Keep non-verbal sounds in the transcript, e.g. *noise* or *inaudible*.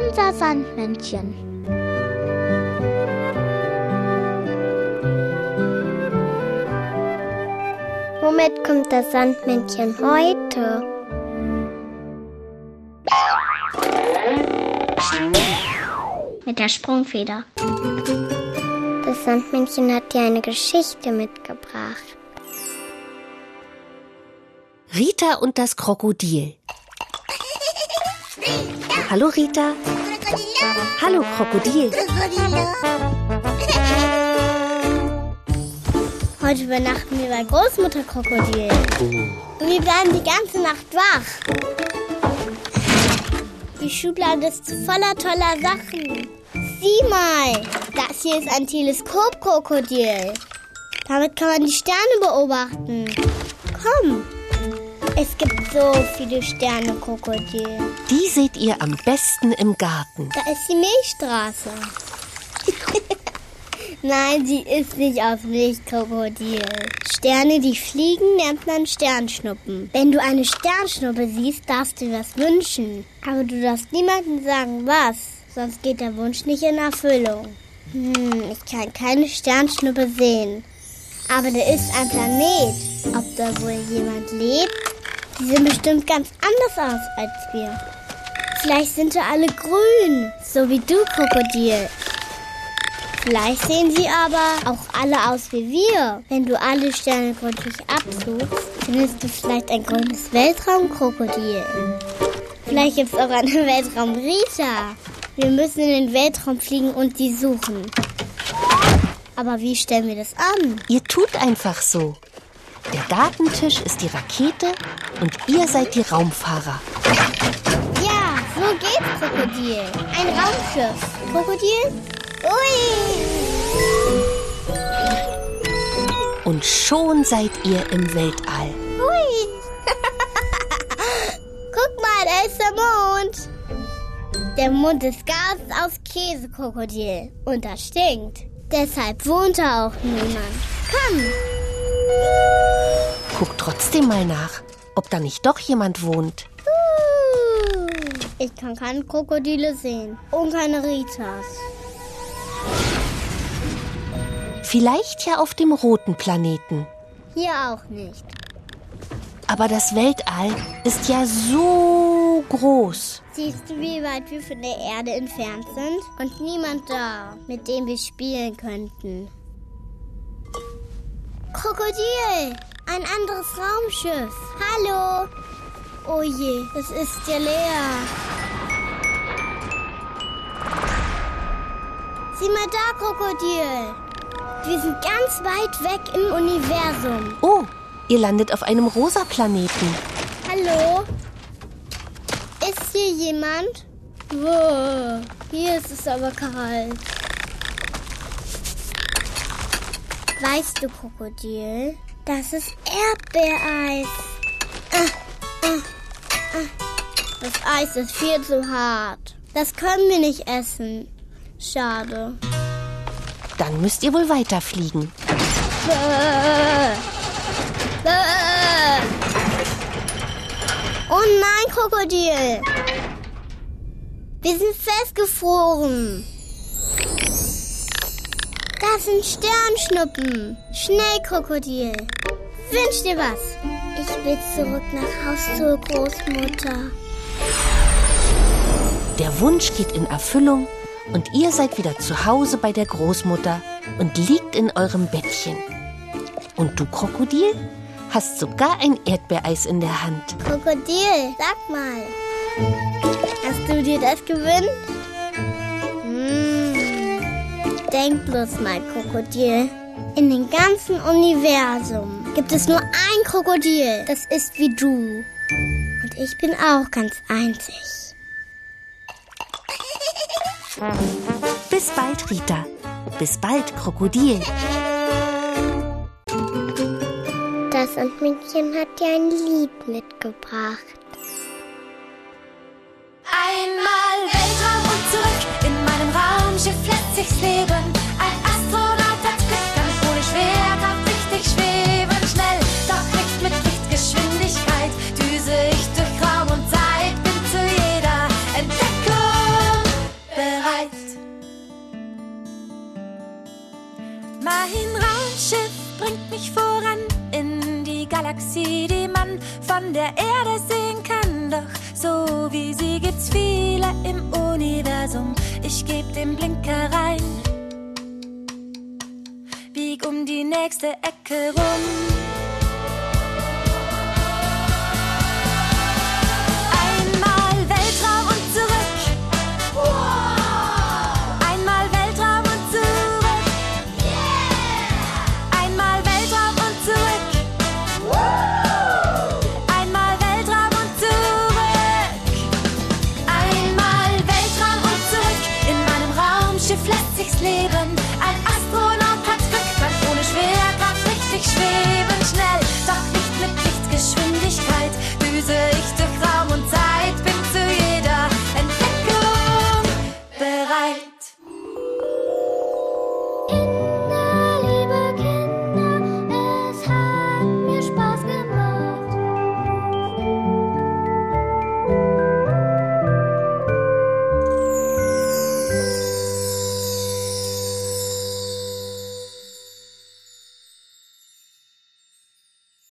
Unser Sandmännchen. Womit kommt das Sandmännchen heute? Mit der Sprungfeder. Das Sandmännchen hat dir eine Geschichte mitgebracht. Rita und das Krokodil. Hallo Rita. Hallo Krokodil. Heute übernachten wir bei Großmutter Krokodil. Und wir bleiben die ganze Nacht wach. Die Schublade ist voller toller Sachen. Sieh mal, das hier ist ein Teleskopkrokodil. Damit kann man die Sterne beobachten. Komm, es gibt so viele Sterne, Krokodil. Die seht ihr am besten im Garten. Da ist die Milchstraße. *laughs* Nein, sie ist nicht aus Milchkrokodil. Sterne, die fliegen, nennt man Sternschnuppen. Wenn du eine Sternschnuppe siehst, darfst du was wünschen. Aber du darfst niemandem sagen, was. Sonst geht der Wunsch nicht in Erfüllung. Hm, ich kann keine Sternschnuppe sehen. Aber da ist ein Planet. Ob da wohl jemand lebt? Die sehen bestimmt ganz anders aus als wir. Vielleicht sind sie alle grün, so wie du, Krokodil. Vielleicht sehen sie aber auch alle aus wie wir. Wenn du alle Sterne gründlich absuchst, findest du vielleicht ein grünes Weltraumkrokodil. Vielleicht gibt es auch eine *laughs* Weltraumrita. Wir müssen in den Weltraum fliegen und die suchen. Aber wie stellen wir das an? Ihr tut einfach so. Der Gartentisch ist die Rakete und ihr seid die Raumfahrer. Ja, so geht's, Krokodil. Ein Raumschiff. Krokodil? Ui! Und schon seid ihr im Weltall. Ui! Guck mal, da ist der Mond. Der Mond ist Gas aus Käsekrokodil und das stinkt. Deshalb wohnt da auch niemand. Komm! Guckt trotzdem mal nach, ob da nicht doch jemand wohnt. Ich kann keine Krokodile sehen und keine Ritas. Vielleicht ja auf dem roten Planeten. Hier auch nicht. Aber das Weltall ist ja so groß. Siehst du, wie weit wir von der Erde entfernt sind? Und niemand da, mit dem wir spielen könnten. Krokodil! Ein anderes Raumschiff. Hallo! Oh je, es ist ja leer. Sieh mal da, Krokodil. Wir sind ganz weit weg im Universum. Oh, ihr landet auf einem rosa Planeten. Hallo? Ist hier jemand? Wow, hier ist es aber kalt. Weißt du, Krokodil, das ist Erdbeereis. Ah, ah, ah. Das Eis ist viel zu hart. Das können wir nicht essen. Schade. Dann müsst ihr wohl weiterfliegen. Äh. Äh. Oh nein, Krokodil. Wir sind festgefroren. Das sind Sternschnuppen. Schnell, Krokodil. Wünsch dir was. Ich will zurück nach Haus zur Großmutter. Der Wunsch geht in Erfüllung und ihr seid wieder zu Hause bei der Großmutter und liegt in eurem Bettchen. Und du, Krokodil, hast sogar ein Erdbeereis in der Hand. Krokodil, sag mal. Hast du dir das gewünscht? Denk bloß mal, Krokodil. In dem ganzen Universum gibt es nur ein Krokodil, das ist wie du. Und ich bin auch ganz einzig. Bis bald, Rita. Bis bald, Krokodil. Das Sandmännchen hat dir ein Lied mitgebracht. Einmal Weltraum und zurück, sich's Leben. Ein Astronaut hat Glück, kann ohne Schwerkraft richtig schweben. Schnell, doch nicht mit Lichtgeschwindigkeit. Düse ich durch Raum und Zeit, bin zu jeder Entdeckung bereit. Mein Raumschiff bringt mich voran in die Galaxie, die man von der Erde sieht doch so wie sie gibt's viele im Universum. Ich geb den Blinker rein, bieg um die nächste Ecke rum. sich's Leben ein